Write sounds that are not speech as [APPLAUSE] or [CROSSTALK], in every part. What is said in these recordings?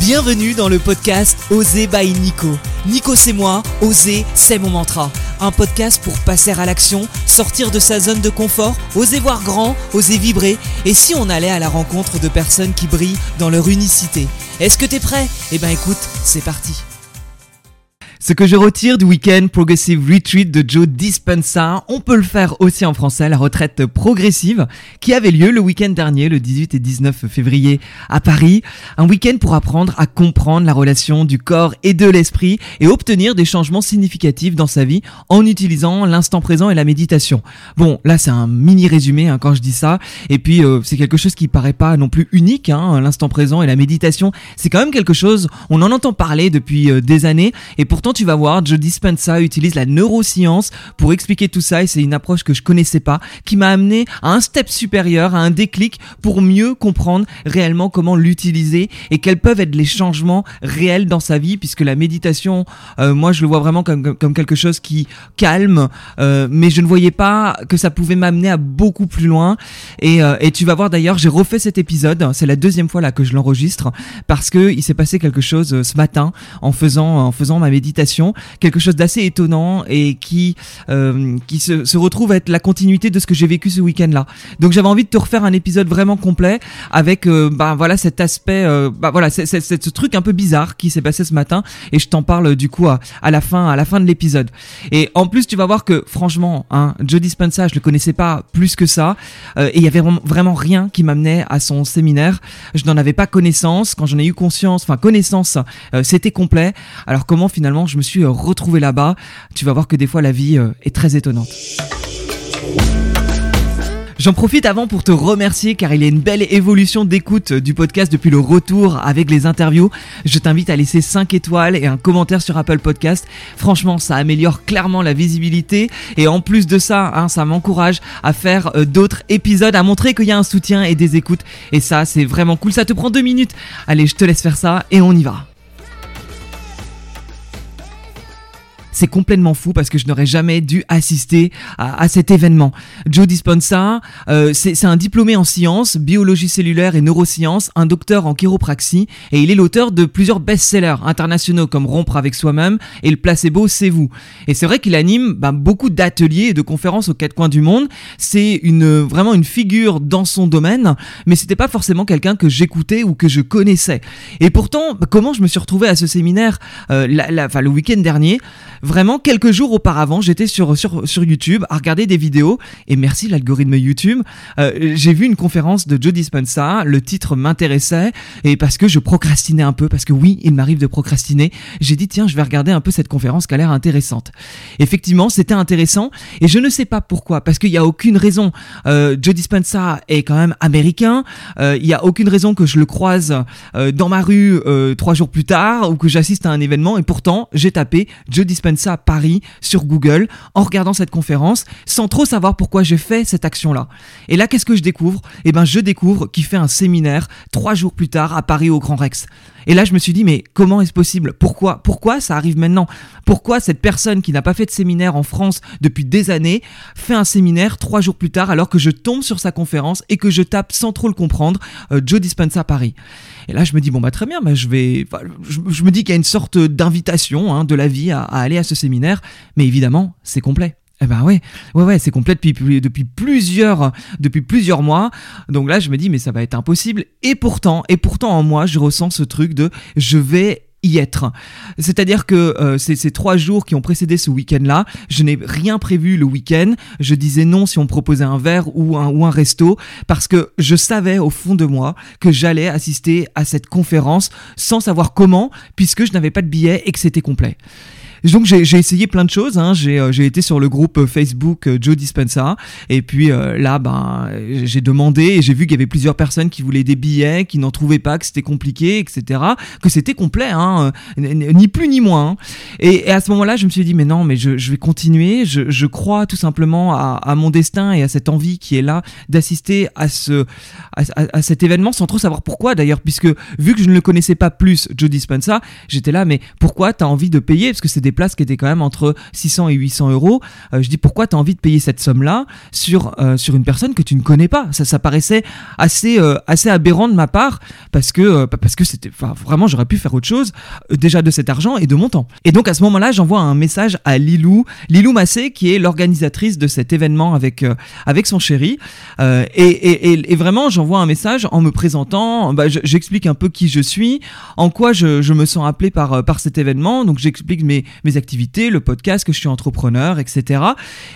Bienvenue dans le podcast Oser by Nico. Nico c'est moi, Oser c'est mon mantra. Un podcast pour passer à l'action, sortir de sa zone de confort, oser voir grand, oser vibrer. Et si on allait à la rencontre de personnes qui brillent dans leur unicité Est-ce que t'es prêt? Eh ben écoute, c'est parti. Ce que je retire du week-end Progressive Retreat de Joe Dispenza, on peut le faire aussi en français, la retraite progressive, qui avait lieu le week-end dernier, le 18 et 19 février, à Paris. Un week-end pour apprendre à comprendre la relation du corps et de l'esprit et obtenir des changements significatifs dans sa vie en utilisant l'instant présent et la méditation. Bon, là c'est un mini résumé hein, quand je dis ça, et puis euh, c'est quelque chose qui paraît pas non plus unique, hein, l'instant présent et la méditation, c'est quand même quelque chose, on en entend parler depuis euh, des années, et pourtant tu vas voir, Joe Dispenza utilise la neuroscience pour expliquer tout ça et c'est une approche que je connaissais pas, qui m'a amené à un step supérieur, à un déclic pour mieux comprendre réellement comment l'utiliser et quels peuvent être les changements réels dans sa vie, puisque la méditation, euh, moi je le vois vraiment comme, comme, quelque chose qui calme, euh, mais je ne voyais pas que ça pouvait m'amener à beaucoup plus loin. Et, euh, et tu vas voir d'ailleurs, j'ai refait cet épisode, c'est la deuxième fois là que je l'enregistre, parce que il s'est passé quelque chose ce matin en faisant, en faisant ma méditation quelque chose d'assez étonnant et qui euh, qui se, se, retrouve être la continuité de ce que j'ai vécu ce week-end-là. Donc j'avais envie de te refaire un épisode vraiment complet avec euh, bah voilà cet aspect, euh, bah voilà c'est ce truc un peu bizarre qui s'est passé ce matin et je t'en parle du coup à, à, la fin à la fin de l'épisode. Et en plus tu vas voir que franchement, hein, Joe Dispenza je le connaissais pas plus que ça et il y avait vraiment rien qui m'amenait à son séminaire. Je n'en avais pas connaissance. Quand j'en ai eu conscience, enfin connaissance, c'était complet. Alors comment finalement je me suis euh, retrouvé là-bas. Tu vas voir que des fois la vie euh, est très étonnante. J'en profite avant pour te remercier car il y a une belle évolution d'écoute du podcast depuis le retour avec les interviews. Je t'invite à laisser 5 étoiles et un commentaire sur Apple Podcast. Franchement, ça améliore clairement la visibilité et en plus de ça, hein, ça m'encourage à faire euh, d'autres épisodes, à montrer qu'il y a un soutien et des écoutes. Et ça, c'est vraiment cool. Ça te prend deux minutes. Allez, je te laisse faire ça et on y va. C'est complètement fou parce que je n'aurais jamais dû assister à, cet événement. Joe Dispenza, euh, c'est un diplômé en sciences, biologie cellulaire et neurosciences, un docteur en chiropraxie et il est l'auteur de plusieurs best-sellers internationaux comme Rompre avec soi-même et Le placebo, c'est vous. Et c'est vrai qu'il anime ben, beaucoup d'ateliers et de conférences aux quatre coins du monde. C'est vraiment une figure dans son domaine, mais c'était pas forcément quelqu'un que j'écoutais ou que je connaissais. Et pourtant, ben, comment je me suis retrouvé à ce séminaire euh, la, le week-end dernier Vraiment, quelques jours auparavant, j'étais sur, sur, sur YouTube à regarder des vidéos. Et merci l'algorithme YouTube. Euh, j'ai vu une conférence de Joe Dispenza, le titre m'intéressait. Et parce que je procrastinais un peu, parce que oui, il m'arrive de procrastiner, j'ai dit tiens, je vais regarder un peu cette conférence qui a l'air intéressante. Effectivement, c'était intéressant. Et je ne sais pas pourquoi, parce qu'il n'y a aucune raison. Euh, Joe Dispenza est quand même américain, euh, il n'y a aucune raison que je le croise euh, dans ma rue trois jours plus tard ou que j'assiste à un événement. Et pourtant j'ai tapé Joe Dispenza ça à Paris sur Google en regardant cette conférence sans trop savoir pourquoi j'ai fait cette action-là. Et là, qu'est-ce que je découvre? Eh ben, je découvre qu'il fait un séminaire trois jours plus tard à Paris au Grand Rex. Et là, je me suis dit, mais comment est-ce possible? Pourquoi Pourquoi ça arrive maintenant? Pourquoi cette personne qui n'a pas fait de séminaire en France depuis des années fait un séminaire trois jours plus tard alors que je tombe sur sa conférence et que je tape sans trop le comprendre euh, Joe Dispenza Paris? Et là, je me dis, bon, bah très bien, bah, je vais. Je, me dis qu'il y a une sorte d'invitation hein, de la vie à aller à ce séminaire, mais évidemment, c'est complet. Eh ben ouais, ouais, ouais, c'est complet depuis, depuis plusieurs, depuis plusieurs mois. Donc là, je me dis, mais ça va être impossible. Et pourtant, et pourtant en moi, je ressens ce truc de, je vais y être. C'est-à-dire que euh, ces, trois jours qui ont précédé ce week-end-là, je n'ai rien prévu le week-end. Je disais non si on me proposait un verre ou un, ou un resto, parce que je savais au fond de moi que j'allais assister à cette conférence sans savoir comment, puisque je n'avais pas de billet et que c'était complet donc j'ai essayé plein de choses. Hein. Euh, j'ai été sur le groupe euh, Facebook euh, Joe Dispenza et puis là, ben j'ai demandé et j'ai vu qu'il y avait plusieurs personnes qui voulaient des billets, qui n'en trouvaient pas, que c'était compliqué, etc. Que c'était complet, hein, ni plus ni moins. Hein. Et, à ce moment-là, je me suis dit mais non, mais je, vais continuer. Je, crois tout simplement à, mon destin et à cette envie qui est là d'assister à ce à, cet événement sans trop savoir pourquoi d'ailleurs, puisque vu que je ne le connaissais pas plus, Joe Dispenza, j'étais là mais pourquoi t'as envie de payer? Parce que c'est des places qui étaient quand même entre 600 et 800 euros. Euh, je dis pourquoi tu as envie de payer cette somme-là sur, euh, sur une personne que tu ne connais pas? Ça, ça paraissait assez, assez aberrant de ma part parce que, parce que c'était, vraiment, j'aurais pu faire autre chose déjà de cet argent et de mon temps. Et donc à ce moment-là, j'envoie un message à Lilou, Lilou Massé, qui est l'organisatrice de cet événement avec, avec son chéri. Et, et, et, vraiment, j'envoie un message en me présentant, bah, j'explique un peu qui je suis, en quoi je, je me sens appelé par, par cet événement. Donc j'explique mes, mes activités, le podcast, que je suis entrepreneur, etc.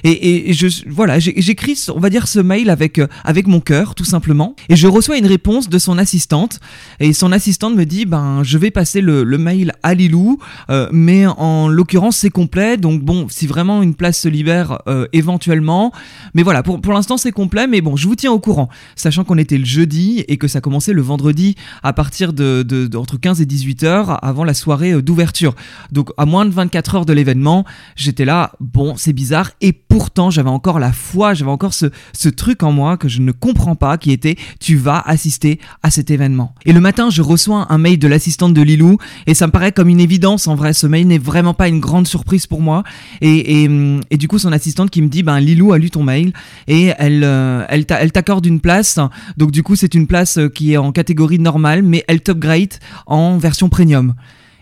Et, je, voilà, j'écris, on va dire, ce mail avec, euh, avec mon cœur, tout simplement. Et je reçois une réponse de son assistante. Et son assistante me dit, ben, je vais passer le, le mail à Lilou, euh, mais en l'occurrence, c'est complet. Donc bon, si vraiment une place se libère, euh, éventuellement. Mais voilà, pour, pour l'instant, c'est complet. Mais bon, je vous tiens au courant, sachant qu'on était le jeudi et que ça commençait le vendredi à partir de, de, de entre 15 et 18 heures avant la soirée d'ouverture. Donc à moins de 24 heures de l'événement, j'étais là, bon, c'est bizarre, et pourtant j'avais encore la foi, j'avais encore ce, truc en moi que je ne comprends pas, qui était, tu vas assister à cet événement. Et le matin, je reçois un mail de l'assistante de Lilou, et ça me paraît comme une évidence, en vrai, ce mail n'est vraiment pas une grande surprise pour moi, et, du coup, son assistante qui me dit, ben, Lilou a lu ton mail, et elle, euh, elle t'accorde une place, donc du coup, c'est une place qui est en catégorie normale, mais elle t'upgrade en version premium.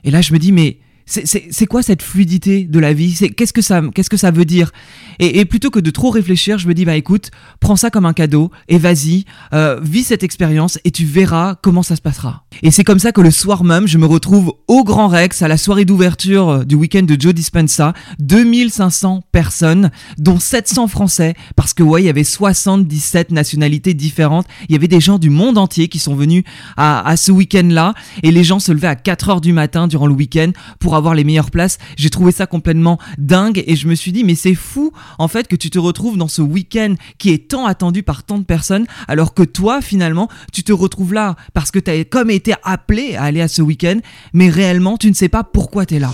Et là, je me dis, mais c'est quoi cette fluidité de la vie? Qu'est-ce que ça, qu'est-ce que ça veut dire? Et, plutôt que de trop réfléchir, je me dis bah écoute, prends ça comme un cadeau et vas-y, euh, vis cette expérience et tu verras comment ça se passera. Et c'est comme ça que le soir même, je me retrouve au Grand Rex à la soirée d'ouverture euh, du week-end de Joe Dispensa, 2500 personnes, dont 700 Français, parce que ouais, il y avait 77 nationalités différentes. Il y avait des gens du monde entier qui sont venus à, à ce week-end-là, et les gens se levaient à 4 heures du matin durant le week-end pour avoir les meilleures places. J'ai trouvé ça complètement dingue et je me suis dit mais c'est fou en fait que tu te retrouves dans ce week-end qui est tant attendu par tant de personnes alors que toi finalement tu te retrouves là parce que tu as comme été appelé à aller à ce week-end mais réellement tu ne sais pas pourquoi tu es là.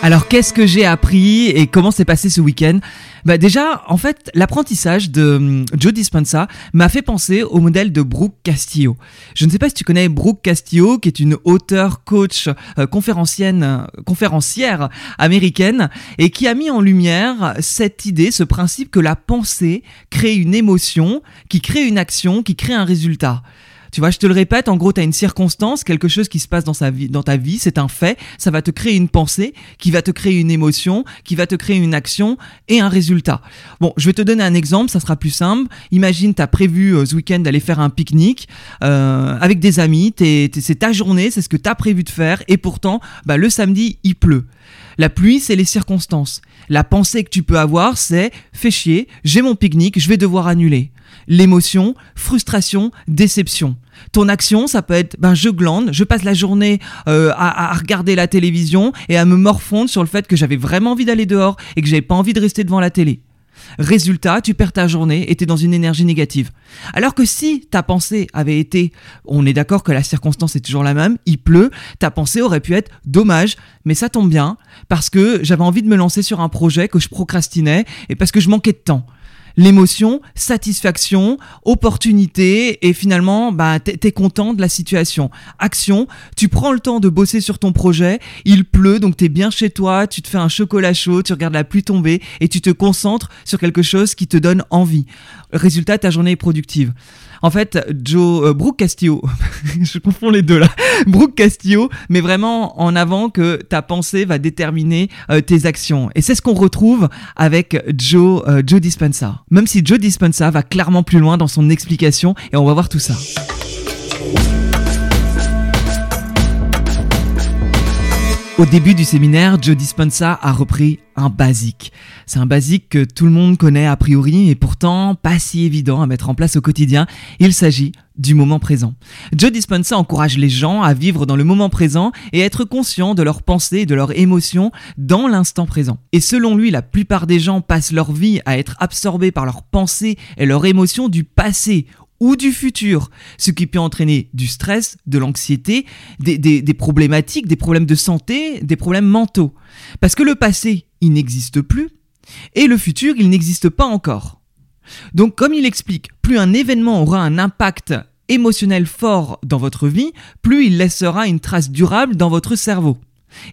Alors qu'est-ce que j'ai appris et comment s'est passé ce week-end? Bah déjà, en fait, l'apprentissage de hum, Joe Dispenza m'a fait penser au modèle de Brooke Castillo. Je ne sais pas si tu connais Brooke Castillo, qui est une auteure, coach, euh, conférencienne, conférencière américaine, et qui a mis en lumière cette idée, ce principe que la pensée crée une émotion, qui crée une action, qui crée un résultat. Tu vois, je te le répète, en gros, tu as une circonstance, quelque chose qui se passe dans, ta vie, c'est un fait, ça va te créer une pensée, qui va te créer une émotion, qui va te créer une action et un résultat. Bon, je vais te donner un exemple, ça sera plus simple. Imagine, tu as prévu euh, ce week-end d'aller faire un pique-nique euh, avec des amis, c'est ta journée, c'est ce que tu as prévu de faire, et pourtant, bah, le samedi, il pleut. La pluie, c'est les circonstances. La pensée que tu peux avoir, c'est fais chier, j'ai mon pique-nique, je vais devoir annuler l'émotion, frustration, déception. Ton action, ça peut être, ben je glande, je passe la journée euh, à, regarder la télévision et à me morfondre sur le fait que j'avais vraiment envie d'aller dehors et que j'avais pas envie de rester devant la télé. Résultat, tu perds ta journée et tu es dans une énergie négative. Alors que si ta pensée avait été, on est d'accord que la circonstance est toujours la même, il pleut, ta pensée aurait pu être dommage, mais ça tombe bien parce que j'avais envie de me lancer sur un projet que je procrastinais et parce que je manquais de temps l'émotion, satisfaction, opportunité, et finalement, bah, t'es content de la situation. Action, tu prends le temps de bosser sur ton projet, il pleut, donc t'es bien chez toi, tu te fais un chocolat chaud, tu regardes la pluie tomber, et tu te concentres sur quelque chose qui te donne envie. Résultat, ta journée est productive. En fait, Joe euh, Brooke Castillo, [LAUGHS] je confonds les deux là, Brooke Castillo, mais vraiment en avant que ta pensée va déterminer euh, tes actions. Et c'est ce qu'on retrouve avec Joe, euh, Joe Dispenza. Même si Joe Dispenza va clairement plus loin dans son explication, et on va voir tout ça. Au début du séminaire, Joe Dispenza a repris un basique. C'est un basique que tout le monde connaît a priori et pourtant pas si évident à mettre en place au quotidien. Il s'agit du moment présent. Joe Dispenza encourage les gens à vivre dans le moment présent et être conscients de leurs pensées et de leurs émotions dans l'instant présent. Et selon lui, la plupart des gens passent leur vie à être absorbés par leurs pensées et leurs émotions du passé ou du futur, ce qui peut entraîner du stress, de l'anxiété, des, problématiques, des problèmes de santé, des problèmes mentaux. Parce que le passé, il n'existe plus, et le futur, il n'existe pas encore. Donc comme il explique, plus un événement aura un impact émotionnel fort dans votre vie, plus il laissera une trace durable dans votre cerveau.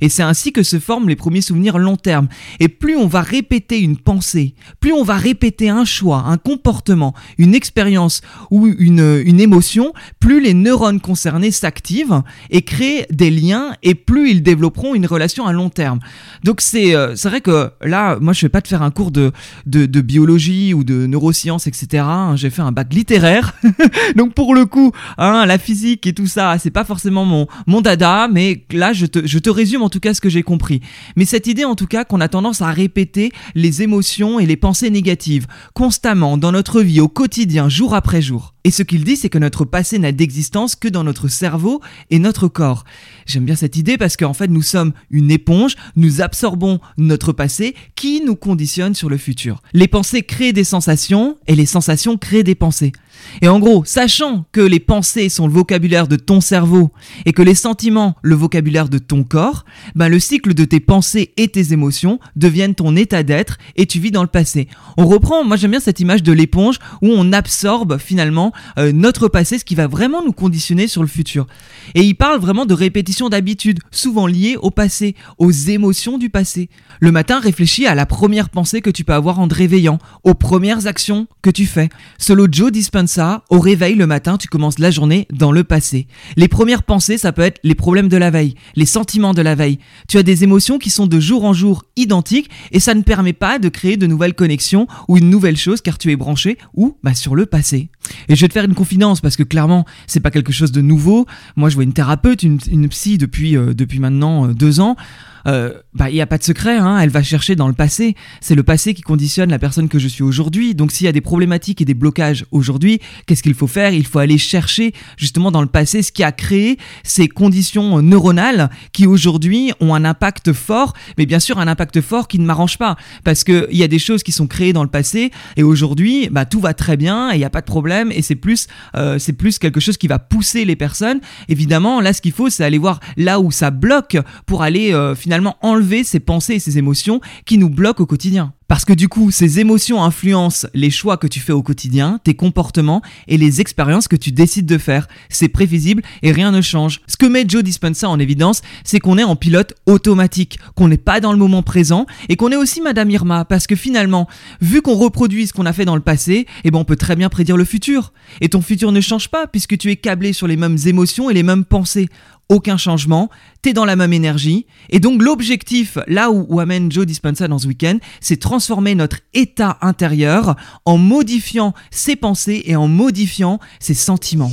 Et c'est ainsi que se forment les premiers souvenirs long terme. Et plus on va répéter une pensée, plus on va répéter un choix, un comportement, une expérience ou une, une émotion, plus les neurones concernés s'activent et créent des liens et plus ils développeront une relation à long terme. Donc c'est euh, vrai que là, moi je vais pas te faire un cours de, de, de biologie ou de neurosciences, etc. Hein. J'ai fait un bac littéraire. [LAUGHS] Donc pour le coup, hein, la physique et tout ça, c'est pas forcément mon, mon dada, mais là je te, je te résume en tout cas ce que j'ai compris. Mais cette idée en tout cas qu'on a tendance à répéter les émotions et les pensées négatives constamment dans notre vie au quotidien, jour après jour. Et ce qu'il dit, c'est que notre passé n'a d'existence que dans notre cerveau et notre corps. J'aime bien cette idée parce qu'en fait, nous sommes une éponge, nous absorbons notre passé qui nous conditionne sur le futur. Les pensées créent des sensations et les sensations créent des pensées. Et en gros, sachant que les pensées sont le vocabulaire de ton cerveau et que les sentiments le vocabulaire de ton corps, ben le cycle de tes pensées et tes émotions deviennent ton état d'être et tu vis dans le passé. On reprend, moi j'aime bien cette image de l'éponge où on absorbe finalement euh, notre passé, ce qui va vraiment nous conditionner sur le futur. Et il parle vraiment de répétition d'habitudes, souvent liées au passé, aux émotions du passé. Le matin, réfléchis à la première pensée que tu peux avoir en te réveillant, aux premières actions que tu fais. Solo Joe Au réveil le matin, tu commences la journée dans le passé. Les premières pensées, ça peut être les problèmes de la veille, les sentiments de la veille. Tu as des émotions qui sont de jour en jour identiques et ça ne permet pas de créer de nouvelles connexions ou une nouvelle chose car tu es branché ou bah, sur le passé. Et je vais te faire une confidence parce que clairement, c'est pas quelque chose de nouveau. Moi, je vois une thérapeute, une, psy depuis, euh, depuis maintenant euh, deux ans. Euh, bah il y a pas de secret, hein, elle va chercher dans le passé. C'est le passé qui conditionne la personne que je suis aujourd'hui. Donc s'il y a des problématiques et des blocages aujourd'hui, qu'est-ce qu'il faut faire? Il faut aller chercher justement dans le passé ce qui a créé ces conditions neuronales qui aujourd'hui ont un impact fort, mais bien sûr un impact fort qui ne m'arrange pas parce que il y a des choses qui sont créées dans le passé et aujourd'hui, bah tout va très bien et il n'y a pas de problème et c'est plus euh, plus quelque chose qui va pousser les personnes. Évidemment, là ce qu'il faut c'est aller voir là où ça bloque pour aller euh, finalement enlever ces pensées et ces émotions qui nous bloquent au quotidien. Parce que du coup, ces émotions influencent les choix que tu fais au quotidien, tes comportements et les expériences que tu décides de faire. C'est prévisible et rien ne change. Ce que met Joe Dispenza en évidence, c'est qu'on est en pilote automatique, qu'on n'est pas dans le moment présent et qu'on est aussi Madame Irma parce que finalement, vu qu'on reproduit ce qu'on a fait dans le passé, eh ben on peut très bien prédire le futur. Et ton futur ne change pas puisque tu es câblé sur les mêmes émotions et les mêmes pensées aucun changement, t'es dans la même énergie. Et donc l'objectif, là où, amène Joe Dispenza dans ce week-end, c'est transformer notre état intérieur en modifiant ses pensées et en modifiant ses sentiments.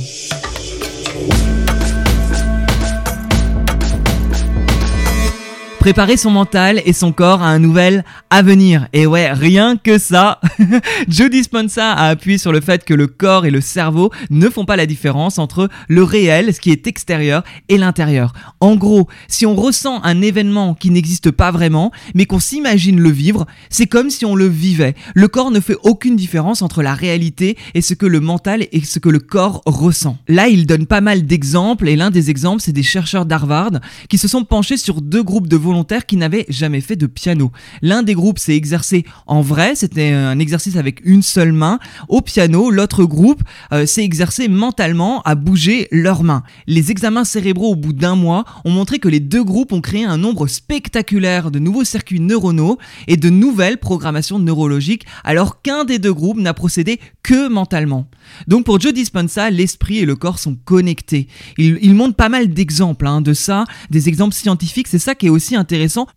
Préparer son mental et son corps à un nouvel avenir. Et ouais, rien que ça. [LAUGHS] Joe Dispenza a appuyé sur le fait que le corps et le cerveau ne font pas la différence entre le réel, ce qui est extérieur, et l'intérieur. En gros, si on ressent un événement qui n'existe pas vraiment, mais qu'on s'imagine le vivre, c'est comme si on le vivait. Le corps ne fait aucune différence entre la réalité et ce que le mental et ce que le corps ressent. Là, il donne pas mal d'exemples, et l'un des exemples, c'est des chercheurs d'Harvard qui se sont penchés sur deux groupes de volontaires qui n'avaient jamais fait de piano. L'un des groupes s'est exercé en vrai, c'était un exercice avec une seule main au piano. L'autre groupe euh, s'est exercé mentalement à bouger leurs mains. Les examens cérébraux au bout d'un mois ont montré que les deux groupes ont créé un nombre spectaculaire de nouveaux circuits neuronaux et de nouvelles programmations neurologiques, alors qu'un des deux groupes n'a procédé que mentalement. Donc pour Joe Dispenza, l'esprit et le corps sont connectés. Il, il montre pas mal d'exemples hein, de ça, des exemples scientifiques, c'est ça qui est aussi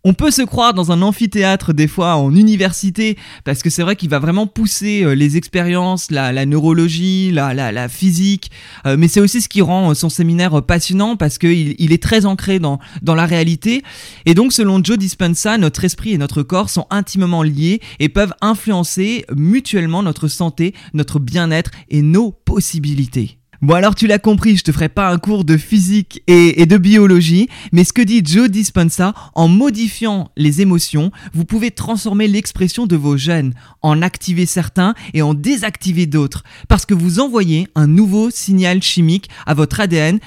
On peut se croire dans un amphithéâtre des fois en université, parce que c'est vrai qu'il va vraiment pousser euh, les expériences, la, neurologie, la, physique, euh, mais c'est aussi ce qui rend euh, son séminaire passionnant, parce qu'il il est très ancré dans, dans la réalité. Et donc selon Joe Dispenza, notre esprit et notre corps sont intimement liés et peuvent influencer mutuellement notre santé, notre bien-être et nos possibilités. Bon alors tu l'as compris, je te ferai pas un cours de physique et, de biologie, mais ce que dit Joe Dispenza, en modifiant les émotions, vous pouvez transformer l'expression de vos gènes, en activer certains et en désactiver d'autres, parce que vous envoyez un nouveau signal chimique à votre ADN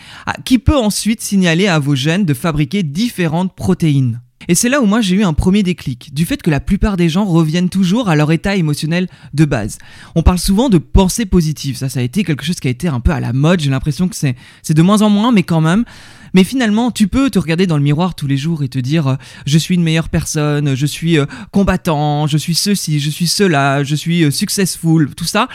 qui peut ensuite signaler à vos gènes de fabriquer différentes protéines. Et c'est là où moi j'ai eu un premier déclic, du fait que la plupart des gens reviennent toujours à leur état émotionnel de base. On parle souvent de pensée positive, ça ça a été quelque chose qui a été un peu à la mode, j'ai l'impression que c'est, de moins en moins, mais quand même. Mais finalement, tu peux te regarder dans le miroir tous les jours et te dire euh, je suis une meilleure personne, je suis euh, combattant, je suis ceci, je suis cela, je suis euh, successful, tout ça.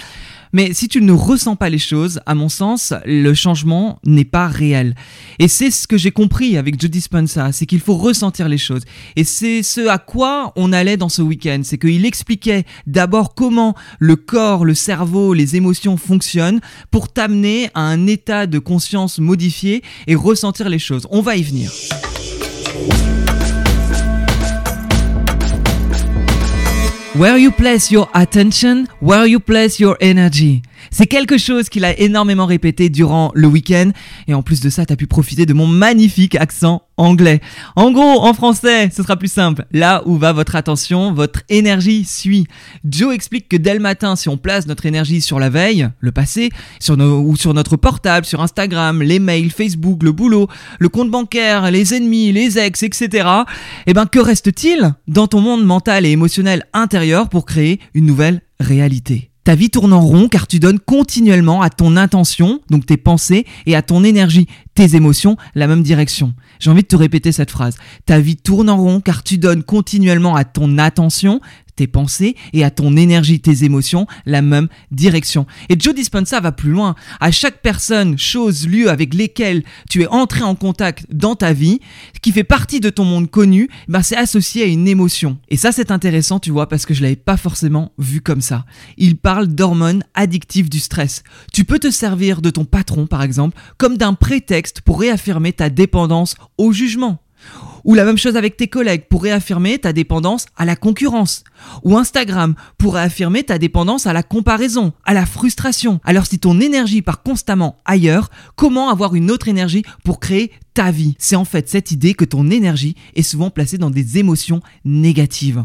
Mais si tu ne ressens pas les choses, à mon sens, le changement n'est pas réel. Et c'est ce que j'ai compris avec Joe Dispenza, c'est qu'il faut ressentir les choses. Et c'est ce à quoi on allait dans ce week-end, c'est qu'il expliquait d'abord comment le corps, le cerveau, les émotions fonctionnent pour t'amener à un état de conscience modifié et ressentir les choses. On va y venir. Where you place your attention, where you place your energy. C'est quelque chose qu'il a énormément répété durant le week-end. Et en plus de ça, t'as pu profiter de mon magnifique accent anglais. En gros, en français, ce sera plus simple. Là où va votre attention, votre énergie suit. Joe explique que dès le matin, si on place notre énergie sur la veille, le passé, sur nos, ou sur notre portable, sur Instagram, les mails, Facebook, le boulot, le compte bancaire, les ennemis, les ex, etc., eh ben, que reste-t-il dans ton monde mental et émotionnel intérieur pour créer une nouvelle réalité? Ta vie tourne en rond car tu donnes continuellement à ton intention, donc tes pensées, et à ton énergie, tes émotions, la même direction. J'ai envie de te répéter cette phrase. Ta vie tourne en rond car tu donnes continuellement à ton attention, tes pensées et à ton énergie, tes émotions, la même direction. Et Joe Dispenza va plus loin. À chaque personne, chose, lieu avec lesquels tu es entré en contact dans ta vie, qui fait partie de ton monde connu, ben c'est associé à une émotion. Et ça, c'est intéressant, tu vois, parce que je l'avais pas forcément vu comme ça. Il parle d'hormones addictives du stress. Tu peux te servir de ton patron, par exemple, comme d'un prétexte pour réaffirmer ta dépendance au jugement. Ou la même chose avec tes collègues pour réaffirmer ta dépendance à la concurrence. Ou Instagram pour réaffirmer ta dépendance à la comparaison, à la frustration. Alors si ton énergie part constamment ailleurs, comment avoir une autre énergie pour créer ta vie? C'est en fait cette idée que ton énergie est souvent placée dans des émotions négatives.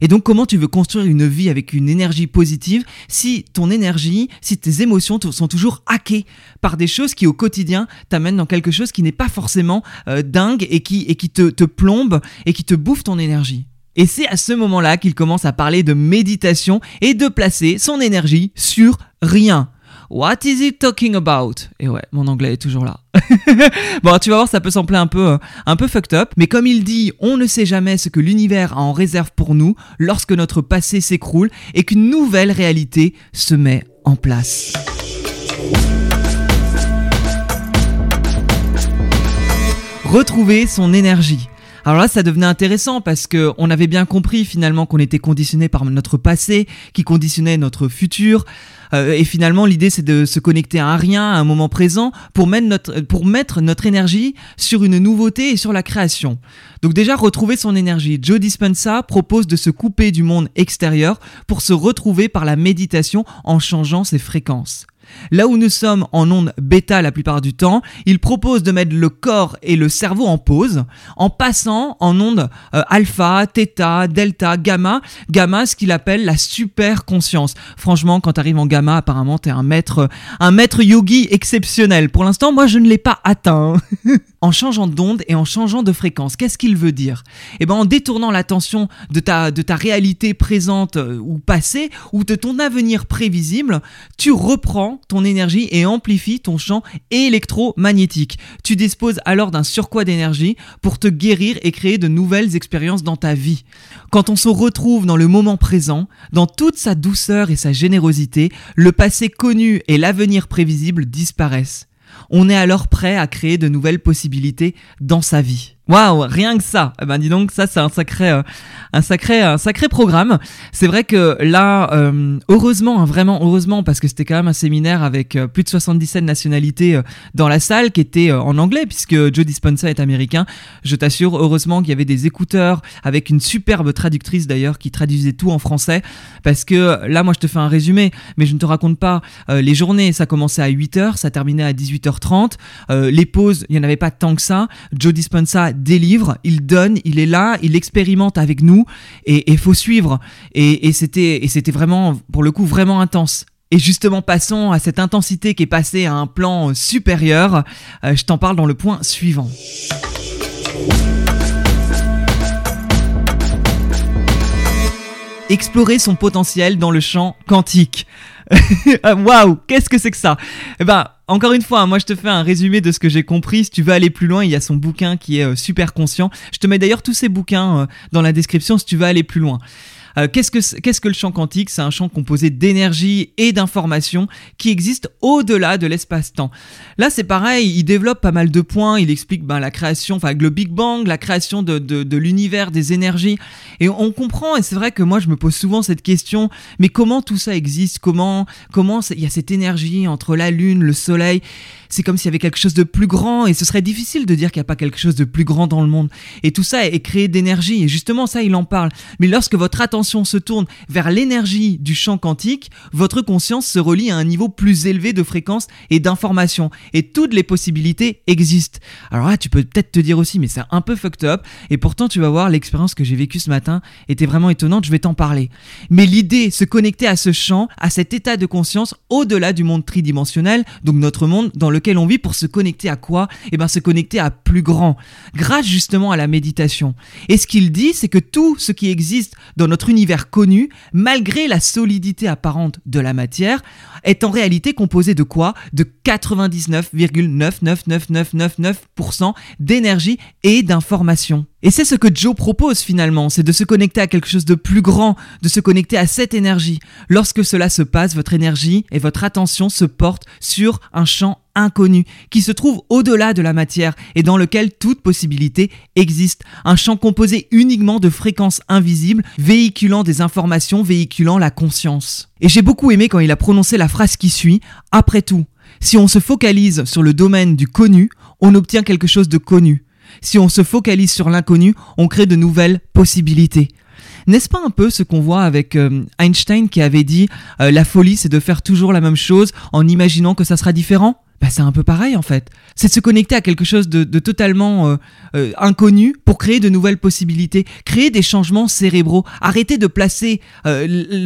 Et donc comment tu veux construire une vie avec une énergie positive si ton énergie, si tes émotions sont toujours hackées par des choses qui au quotidien t'amènent dans quelque chose qui n'est pas forcément euh, dingue et qui, te, te plombe et qui te bouffe ton énergie? Et c'est à ce moment-là qu'il commence à parler de méditation et de placer son énergie sur rien. What is he talking about? Et ouais, mon anglais est toujours là. [LAUGHS] bon, tu vas voir, ça peut sembler un peu, euh, un peu fucked up, mais comme il dit, on ne sait jamais ce que l'univers a en réserve pour nous lorsque notre passé s'écroule et qu'une nouvelle réalité se met en place. Retrouver son énergie. Alors là, ça devenait intéressant parce que on avait bien compris finalement qu'on était conditionné par notre passé, qui conditionnait notre futur. Euh, et finalement, l'idée, c'est de se connecter à un rien, à un moment présent, pour mettre, notre, pour mettre notre énergie sur une nouveauté et sur la création. Donc déjà, retrouver son énergie. Joe Dispenza propose de se couper du monde extérieur pour se retrouver par la méditation en changeant ses fréquences. Là où nous sommes en onde bêta la plupart du temps, il propose de mettre le corps et le cerveau en pause en passant en onde euh, alpha, theta, delta, gamma. Gamma, ce qu'il appelle la super conscience. Franchement, quand tu arrives en gamma, apparemment, tu es un maître, un maître yogi exceptionnel. Pour l'instant, moi, je ne l'ai pas atteint. [LAUGHS] en changeant d'onde et en changeant de fréquence. Qu'est-ce qu'il veut dire? Eh ben, en détournant l'attention de ta, de ta réalité présente euh, ou passée ou de ton avenir prévisible, tu reprends ton énergie et amplifies ton champ électromagnétique. Tu disposes alors d'un surcroît d'énergie pour te guérir et créer de nouvelles expériences dans ta vie. Quand on se retrouve dans le moment présent, dans toute sa douceur et sa générosité, le passé connu et l'avenir prévisible disparaissent. On est alors prêt à créer de nouvelles possibilités dans sa vie. Waouh, rien que ça. Eh ben dis donc, ça c'est un sacré, euh, un sacré, un sacré programme. C'est vrai que là, euh, heureusement, hein, vraiment heureusement, parce que c'était quand même un séminaire avec euh, plus de 77 nationalités dans la salle qui était en anglais, puisque Joe Dispenza est américain. Je t'assure, heureusement qu'il y avait des écouteurs avec une superbe traductrice d'ailleurs qui traduisait tout en français, parce que là, moi, je te fais un résumé, mais je ne te raconte pas les journées. Ça commençait à 8h, ça terminait à 18h30. les pauses, il n'y en avait pas tant que ça. Joe Dispenza délivre, il donne, il est là, il expérimente avec nous et il faut suivre. Et, c'était vraiment, pour le coup, vraiment intense. Et justement, passons à cette intensité qui est passée à un plan supérieur. Euh, je t'en parle dans le point suivant. Explorer son potentiel dans le champ quantique. [LAUGHS] Ah, waouh, qu'est-ce que c'est que ça? Eh ben, encore une fois, hein, moi je te fais un résumé de ce que j'ai compris. Si tu veux aller plus loin, il y a son bouquin qui est euh, super conscient. Je te mets d'ailleurs tous ces bouquins euh, dans la description si tu veux aller plus loin. Euh, qu'est-ce, que, le champ quantique? C'est un champ composé d'énergie et d'information qui existe au-delà de l'espace-temps. Là, c'est pareil, il développe pas mal de points. Il explique ben, la création, enfin, le Big Bang, la création de, de, de l'univers, des énergies. Et on comprend, et c'est vrai que moi, je me pose souvent cette question, mais comment tout ça existe? Comment, comment il y a cette énergie entre la Lune, le Soleil? C'est comme s'il y avait quelque chose de plus grand et ce serait difficile de dire qu'il n'y a pas quelque chose de plus grand dans le monde. Et tout ça est créé d'énergie et justement ça il en parle. Mais lorsque votre attention se tourne vers l'énergie du champ quantique, votre conscience se relie à un niveau plus élevé de fréquence et d'information et toutes les possibilités existent. Alors là tu peux peut-être te dire aussi mais c'est un peu fucked up et pourtant tu vas voir l'expérience que j'ai vécue ce matin était vraiment étonnante, je vais t'en parler. Mais l'idée, se connecter à ce champ, à cet état de conscience au-delà du monde tridimensionnel, donc notre monde dans le lequel on vit pour se connecter à quoi? Eh bien, se connecter à plus grand, grâce justement à la méditation. Et ce qu'il dit, c'est que tout ce qui existe dans notre univers connu, malgré la solidité apparente de la matière, est en réalité composé de quoi? De 99,99999% d'énergie et d'information. Et c'est ce que Joe propose finalement, c'est de se connecter à quelque chose de plus grand, de se connecter à cette énergie. Lorsque cela se passe, votre énergie et votre attention se portent sur un champ inconnu qui se trouve au-delà de la matière et dans lequel toute possibilité existe. Un champ composé uniquement de fréquences invisibles, véhiculant des informations, véhiculant la conscience. Et j'ai beaucoup aimé quand il a prononcé la phrase qui suit, après tout, si on se focalise sur le domaine du connu, on obtient quelque chose de connu. Si on se focalise sur l'inconnu, on crée de nouvelles possibilités. N'est-ce pas un peu ce qu'on voit avec euh, Einstein qui avait dit euh, la folie c'est de faire toujours la même chose en imaginant que ça sera différent? Bah, c'est un peu pareil en fait. C'est de se connecter à quelque chose de, totalement euh, inconnu pour créer de nouvelles possibilités, créer des changements cérébraux. Arrêtez de placer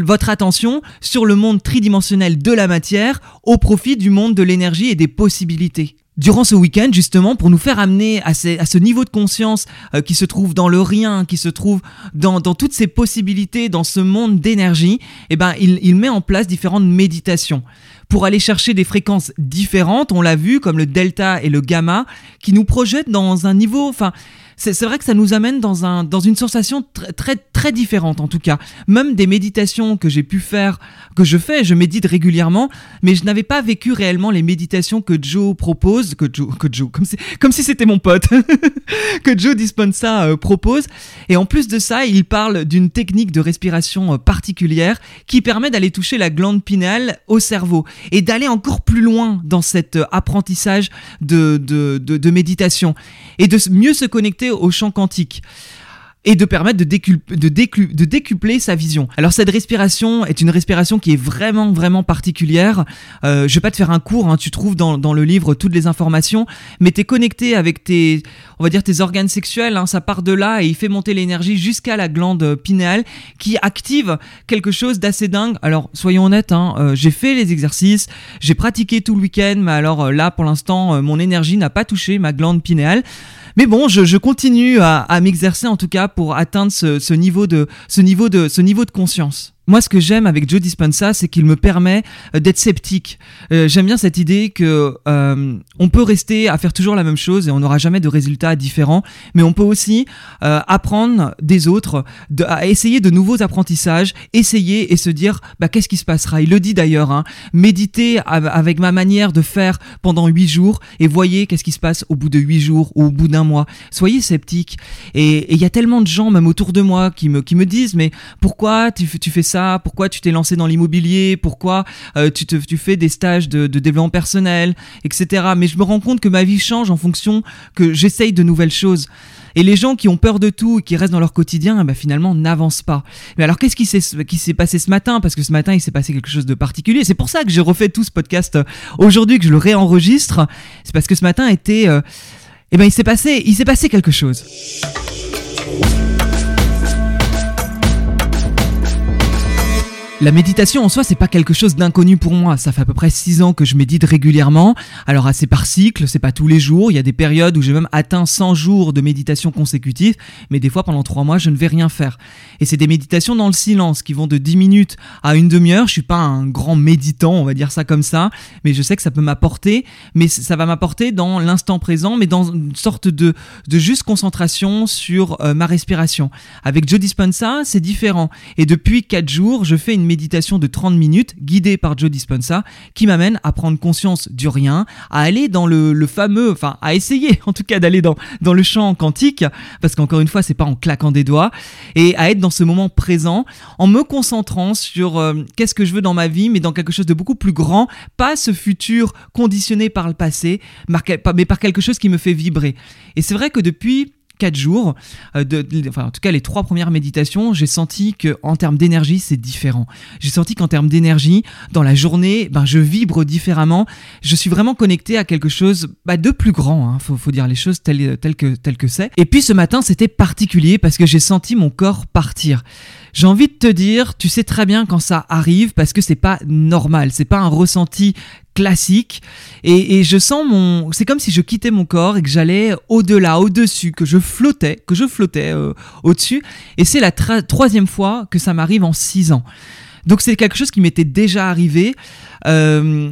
votre attention sur le monde tridimensionnel de la matière au profit du monde de l'énergie et des possibilités durant ce week-end, justement, pour nous faire amener à, ce niveau de conscience euh, qui se trouve dans le rien, qui se trouve dans, toutes ces possibilités, dans ce monde d'énergie, eh ben, il, met en place différentes méditations pour aller chercher des fréquences différentes, on l'a vu, comme le delta et le gamma, qui nous projettent dans un niveau, enfin, c'est vrai que ça nous amène dans, un, dans une sensation très, très, très différente en tout cas. Même des méditations que j'ai pu faire, que je fais, je médite régulièrement, mais je n'avais pas vécu réellement les méditations que Joe propose, que Joe, que Joe comme si, comme si c'était mon pote, [LAUGHS] que Joe Dispensa euh, propose. Et en plus de ça, il parle d'une technique de respiration euh, particulière qui permet d'aller toucher la glande pinéale au cerveau et d'aller encore plus loin dans cet euh, apprentissage de, de, de méditation et de mieux se connecter au champ quantique et de permettre de, décupler sa vision. Alors cette respiration est une respiration qui est vraiment vraiment particulière. Euh, je vais pas te faire un cours, hein, tu trouves dans, dans, le livre toutes les informations, mais tu es connecté avec tes, on va dire tes organes sexuels, hein, ça part de là et il fait monter l'énergie jusqu'à la glande pinéale qui active quelque chose d'assez dingue. Alors soyons honnêtes, hein, euh, j'ai fait les exercices, j'ai pratiqué tout le week-end, mais alors euh, là pour l'instant euh, mon énergie n'a pas touché ma glande pinéale. Mais bon, je, continue à, m'exercer en tout cas pour atteindre ce, niveau de, ce, niveau de, ce niveau de conscience. Moi, ce que j'aime avec Joe Dispenza, c'est qu'il me permet euh, d'être sceptique. Euh, j'aime bien cette idée que euh, on peut rester à faire toujours la même chose et on n'aura jamais de résultats différents, mais on peut aussi apprendre des autres, à essayer de nouveaux apprentissages, essayer et se dire bah, qu'est-ce qui se passera? Il le dit d'ailleurs, hein, méditez avec ma manière de faire pendant huit jours et voyez qu'est-ce qui se passe au bout de huit jours ou au bout d'un mois. Soyez sceptique. Et il y a tellement de gens, même autour de moi, qui me, qui me disent mais pourquoi tu, tu fais ça? Pourquoi tu t'es lancé dans l'immobilier, pourquoi euh, tu, fais des stages de, développement personnel, etc. Mais je me rends compte que ma vie change en fonction que j'essaye de nouvelles choses. Et les gens qui ont peur de tout et qui restent dans leur quotidien, bah, finalement, n'avancent pas. Mais alors, qu'est-ce qui s'est, qui s'est passé ce matin? Parce que ce matin, il s'est passé quelque chose de particulier. C'est pour ça que j'ai refait tout ce podcast euh, aujourd'hui, que je le réenregistre. C'est parce que ce matin était... Euh, eh ben, il s'est passé, il s'est passé quelque chose. La méditation en soi, c'est pas quelque chose d'inconnu pour moi. Ça fait à peu près 6 ans que je médite régulièrement. Alors assez par cycle, c'est pas tous les jours. Il y a des périodes où j'ai même atteint 100 jours de méditation consécutive, mais des fois pendant 3 mois, je ne vais rien faire. Et c'est des méditations dans le silence qui vont de 10 minutes à une demi-heure. Je suis pas un grand méditant, on va dire ça comme ça, mais je sais que ça peut m'apporter, mais ça va m'apporter dans l'instant présent, mais dans une sorte de, de juste concentration sur euh, ma respiration. Avec Joe Dispenza, c'est différent. Et depuis 4 jours, je fais une méditation de 30 minutes guidée par Joe Dispenza qui m'amène à prendre conscience du rien, à aller dans le, fameux, enfin à essayer [LAUGHS] en tout cas d'aller dans, dans le champ quantique, parce qu'encore une fois c'est pas en claquant des doigts, et à être dans ce moment présent en me concentrant sur euh, qu'est-ce que je veux dans ma vie, mais dans quelque chose de beaucoup plus grand, pas ce futur conditionné par le passé, mais par quelque chose qui me fait vibrer. Et c'est vrai que depuis 4 jours, euh, de, enfin en tout cas les trois premières méditations, j'ai senti que en termes d'énergie c'est différent. J'ai senti qu'en termes d'énergie, dans la journée, ben je vibre différemment. Je suis vraiment connecté à quelque chose bah, de plus grand. Hein. Faut, dire les choses telles que telles que c'est. Et puis ce matin c'était particulier parce que j'ai senti mon corps partir. J'ai envie de te dire, tu sais très bien quand ça arrive parce que c'est pas normal, c'est pas un ressenti classique. Et, je sens mon c'est comme si je quittais mon corps et que j'allais au-delà au-dessus que je flottais que je flottais euh, au-dessus. Et c'est la troisième fois que ça m'arrive en six ans. Donc c'est quelque chose qui m'était déjà arrivé. Euh,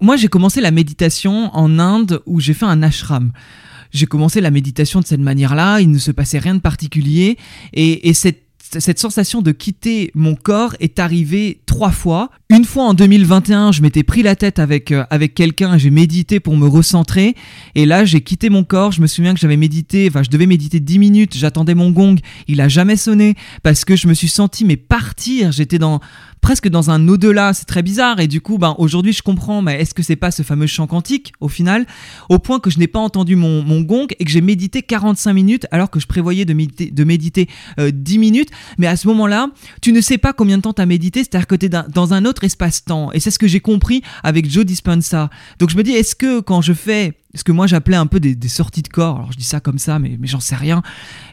moi j'ai commencé la méditation en Inde où j'ai fait un ashram. J'ai commencé la méditation de cette manière-là, il ne se passait rien de particulier, et, et cette cette sensation de quitter mon corps est arrivée trois fois. Une fois en 2021, je m'étais pris la tête avec, euh, avec quelqu'un, j'ai médité pour me recentrer. Et là, j'ai quitté mon corps. Je me souviens que j'avais médité, enfin, je devais méditer 10 minutes. J'attendais mon gong. Il a jamais sonné parce que je me suis senti, mais partir. J'étais dans, presque dans un au-delà, c'est très bizarre. Et du coup, ben, aujourd'hui, je comprends, mais est-ce que c'est pas ce fameux chant quantique, au final, au point que je n'ai pas entendu mon, mon, gong et que j'ai médité 45 minutes alors que je prévoyais de méditer, de méditer 10 euh, minutes. Mais à ce moment-là, tu ne sais pas combien de temps tu as médité, c'est-à-dire que tu es dans un autre espace-temps. Et c'est ce que j'ai compris avec Joe Dispenza. Donc je me dis, est-ce que quand je fais ce que moi j'appelais un peu des, sorties de corps, alors je dis ça comme ça, mais, j'en sais rien,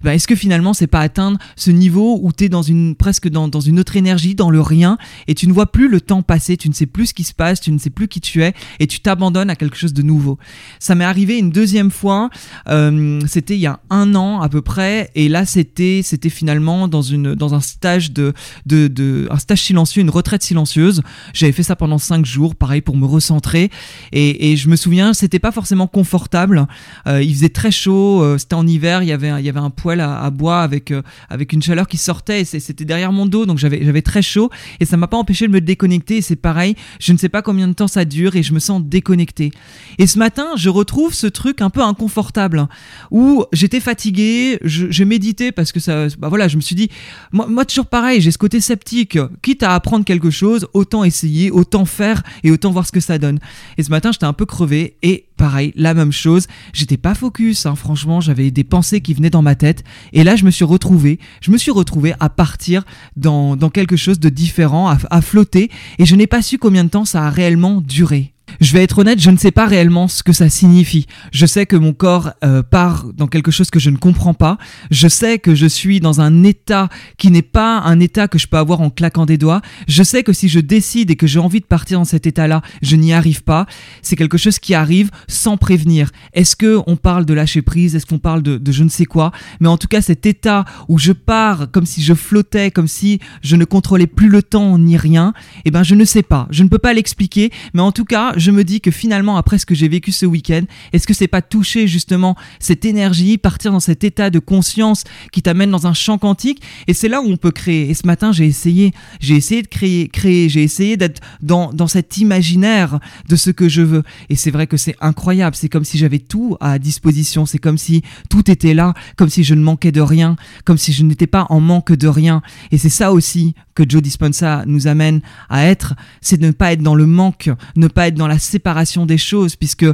ben est-ce que finalement c'est pas atteindre ce niveau où tu es dans une, presque dans, une autre énergie, dans le rien, et tu ne vois plus le temps passer, tu ne sais plus ce qui se passe, tu ne sais plus qui tu es, et tu t'abandonnes à quelque chose de nouveau. Ça m'est arrivé une deuxième fois, euh, c'était il y a un an à peu près, et là c'était finalement dans, une, dans un stage de, de un stage silencieux, une retraite silencieuse. J'avais fait ça pendant cinq jours, pareil pour me recentrer, et, et je me souviens, c'était pas forcément confortable. Euh, il faisait très chaud, euh, c'était en hiver, il y avait, il y avait un poêle à, bois avec, euh, avec une chaleur qui sortait et c'était derrière mon dos, donc j'avais, j'avais très chaud et ça m'a pas empêché de me déconnecter. Et c'est pareil, je ne sais pas combien de temps ça dure et je me sens déconnecté. Et ce matin, je retrouve ce truc un peu inconfortable où j'étais fatigué, je, méditais parce que ça, bah voilà, je me suis dit, moi, moi toujours pareil, j'ai ce côté sceptique, quitte à apprendre quelque chose, autant essayer, autant faire et autant voir ce que ça donne. Et ce matin, j'étais un peu crevé et pareil, la même chose. J'étais pas focus, hein, franchement, j'avais des pensées qui venaient dans ma tête. Et là, je me suis retrouvé, je me suis retrouvé à partir dans, dans quelque chose de différent, à, à flotter. Et je n'ai pas su combien de temps ça a réellement duré. Je vais être honnête, je ne sais pas réellement ce que ça signifie. Je sais que mon corps euh, part dans quelque chose que je ne comprends pas. Je sais que je suis dans un état qui n'est pas un état que je peux avoir en claquant des doigts. Je sais que si je décide et que j'ai envie de partir dans cet état-là, je n'y arrive pas. C'est quelque chose qui arrive sans prévenir. Est-ce que on parle de lâcher prise? Est-ce qu'on parle de, je ne sais quoi? Mais en tout cas, cet état où je pars comme si je flottais, comme si je ne contrôlais plus le temps ni rien, eh ben je ne sais pas. Je ne peux pas l'expliquer. Mais en tout cas, je me dis que finalement, après ce que j'ai vécu ce week-end, est-ce que c'est pas toucher justement cette énergie, partir dans cet état de conscience qui t'amène dans un champ quantique? Et c'est là où on peut créer. Et ce matin, j'ai essayé, j'ai essayé de créer, créer, j'ai essayé d'être dans, dans cet imaginaire de ce que je veux. Et c'est vrai que c'est incroyable. C'est comme si j'avais tout à disposition. C'est comme si tout était là, comme si je ne manquais de rien, comme si je n'étais pas en manque de rien. Et c'est ça aussi que Joe Dispenza nous amène à être, c'est de ne pas être dans le manque, ne pas être dans la séparation des choses, puisque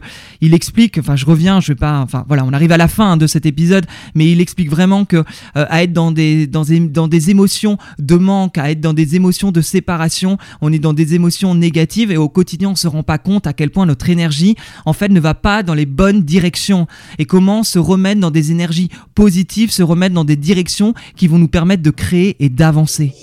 il explique, enfin je reviens, je vais pas, enfin voilà, on arrive à la fin de cet épisode, mais il explique vraiment que euh, à être dans des, dans, des, dans des émotions de manque, à être dans des émotions de séparation, on est dans des émotions négatives et au quotidien on se rend pas compte à quel point notre énergie en fait ne va pas dans les bonnes directions et comment se remettre dans des énergies positives, se remettre dans des directions qui vont nous permettre de créer et d'avancer.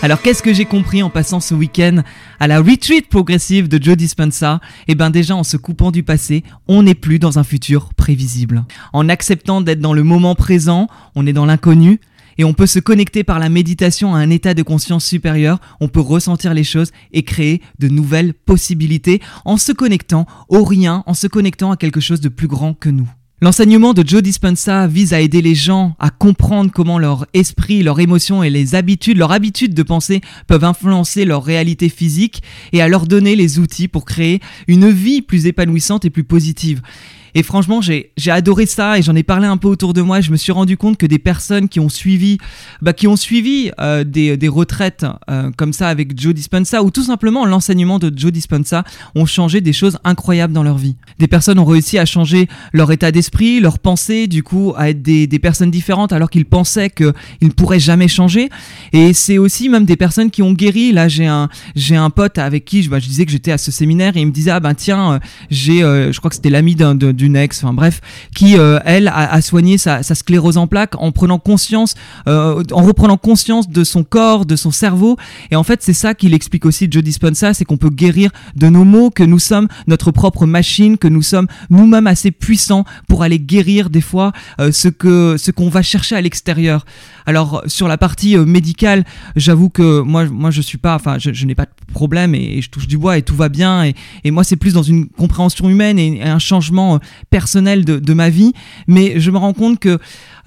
Alors qu'est-ce que j'ai compris en passant ce week-end à la retreat progressive de Joe Dispenza? Eh ben déjà en se coupant du passé, on n'est plus dans un futur prévisible. En acceptant d'être dans le moment présent, on est dans l'inconnu, et on peut se connecter par la méditation à un état de conscience supérieur, on peut ressentir les choses et créer de nouvelles possibilités en se connectant au rien, en se connectant à quelque chose de plus grand que nous. L'enseignement de Joe Dispenza vise à aider les gens à comprendre comment leur esprit, leurs émotions et les habitudes, leur habitude de penser peuvent influencer leur réalité physique et à leur donner les outils pour créer une vie plus épanouissante et plus positive. Et franchement, j'ai adoré ça et j'en ai parlé un peu autour de moi. Je me suis rendu compte que des personnes qui ont suivi, bah, qui ont suivi euh, des, des, retraites euh, comme ça avec Joe Dispenza ou tout simplement l'enseignement de Joe Dispenza ont changé des choses incroyables dans leur vie. Des personnes ont réussi à changer leur état d'esprit, leur pensée, du coup, à être des, des personnes différentes alors qu'ils pensaient qu'ils ne pourraient jamais changer. Et c'est aussi même des personnes qui ont guéri. Là, j'ai un, j'ai un pote avec qui je, bah, je disais que j'étais à ce séminaire et il me disait, ah ben tiens, euh, j'ai, je crois que c'était l'ami d'un, d'une ex, enfin bref, qui euh, elle a, soigné sa, sclérose en plaques en prenant conscience, euh, en reprenant conscience de son corps, de son cerveau. Et en fait, c'est ça qu'il explique aussi Joe Dispenza, c'est qu'on peut guérir de nos maux, que nous sommes notre propre machine, que nous sommes nous-mêmes assez puissants pour aller guérir des fois euh, ce que ce qu'on va chercher à l'extérieur. Alors sur la partie médicale, j'avoue que moi moi je suis pas, enfin je, n'ai pas de problème et, je touche du bois et tout va bien et, et moi c'est plus dans une compréhension humaine et un changement personnel de, ma vie, mais je me rends compte que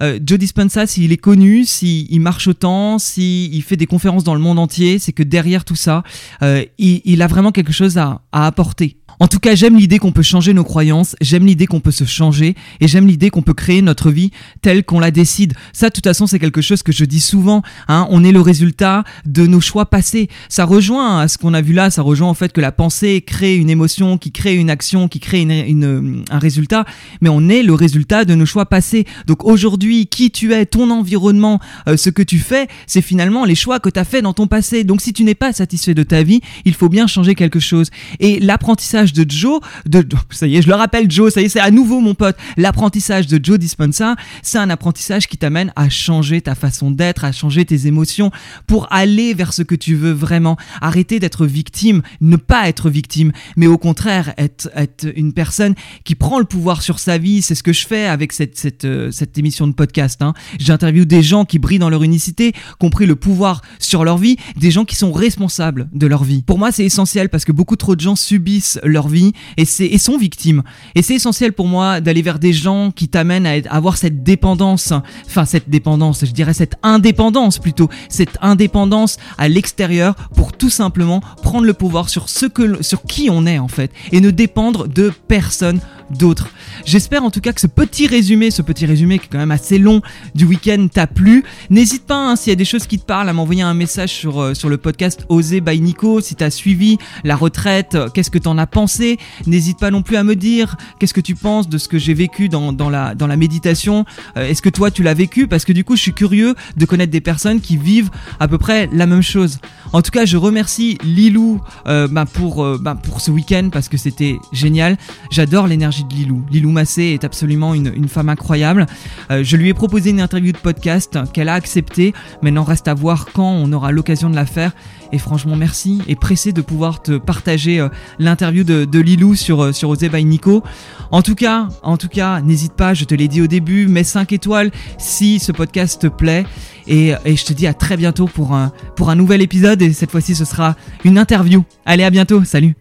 euh, Joe Dispenza, s'il est connu, s'il marche autant, s'il fait des conférences dans le monde entier, c'est que derrière tout ça, euh, il, a vraiment quelque chose à apporter. En tout cas, j'aime l'idée qu'on peut changer nos croyances, j'aime l'idée qu'on peut se changer, et j'aime l'idée qu'on peut créer notre vie telle qu'on la décide. Ça, de toute façon, c'est quelque chose que je dis souvent. Hein, on est le résultat de nos choix passés. Ça rejoint à ce qu'on a vu là, ça rejoint en fait que la pensée crée une émotion, qui crée une action, qui crée un résultat, mais on est le résultat de nos choix passés. Donc aujourd'hui, qui tu es, ton environnement, euh, ce que tu fais, c'est finalement les choix que tu as fait dans ton passé. Donc si tu n'es pas satisfait de ta vie, il faut bien changer quelque chose. Et l'apprentissage de Joe, [LAUGHS] ça y est, je le rappelle Joe, ça y est, c'est à nouveau mon pote. L'apprentissage de Joe Dispenza, c'est un apprentissage qui t'amène à changer ta façon d'être, à changer tes émotions pour aller vers ce que tu veux vraiment. Arrêter d'être victime, ne pas être victime, mais au contraire être, être une personne qui prend le pouvoir sur sa vie. C'est ce que je fais avec cette, cette, euh, cette émission de podcast. Hein. J'interviewe des gens qui brillent dans leur unicité, qui ont pris le pouvoir sur leur vie, des gens qui sont responsables de leur vie. Pour moi, c'est essentiel parce que beaucoup trop de gens subissent leur vie et, et sont victimes. Et c'est essentiel pour moi d'aller vers des gens qui t'amènent à, avoir cette dépendance, enfin cette dépendance, je dirais cette indépendance plutôt, cette indépendance à l'extérieur pour tout simplement prendre le pouvoir sur ce que, sur qui on est en fait et ne dépendre de personne d'autres. J'espère en tout cas que ce petit résumé, ce petit résumé qui est quand même assez long du week-end t'a plu. N'hésite pas, hein, s'il y a des choses qui te parlent, à m'envoyer un message sur, euh, le podcast Oser by Nico. Si t'as suivi la retraite, euh, qu'est-ce que t'en as pensé N'hésite pas non plus à me dire qu'est-ce que tu penses de ce que j'ai vécu dans, la, dans méditation. Euh, est-ce que toi tu l'as vécu? Parce que du coup, je suis curieux de connaître des personnes qui vivent à peu près la même chose. En tout cas, je remercie Lilou bah, pour, bah, pour ce week-end parce que c'était génial. J'adore l'énergie de Lilou. Lilou Massé est absolument une, femme incroyable. Euh, je lui ai proposé une interview de podcast qu'elle a acceptée. Maintenant, reste à voir quand on aura l'occasion de la faire. Et franchement, merci. Et pressé de pouvoir te partager euh, l'interview de, Lilou sur, euh, sur Nico. En tout cas, en tout cas, n'hésite pas, je te l'ai dit au début, mets 5 étoiles si ce podcast te plaît. Et, et, je te dis à très bientôt pour un, pour un nouvel épisode. Et cette fois-ci, ce sera une interview. Allez, à bientôt. Salut.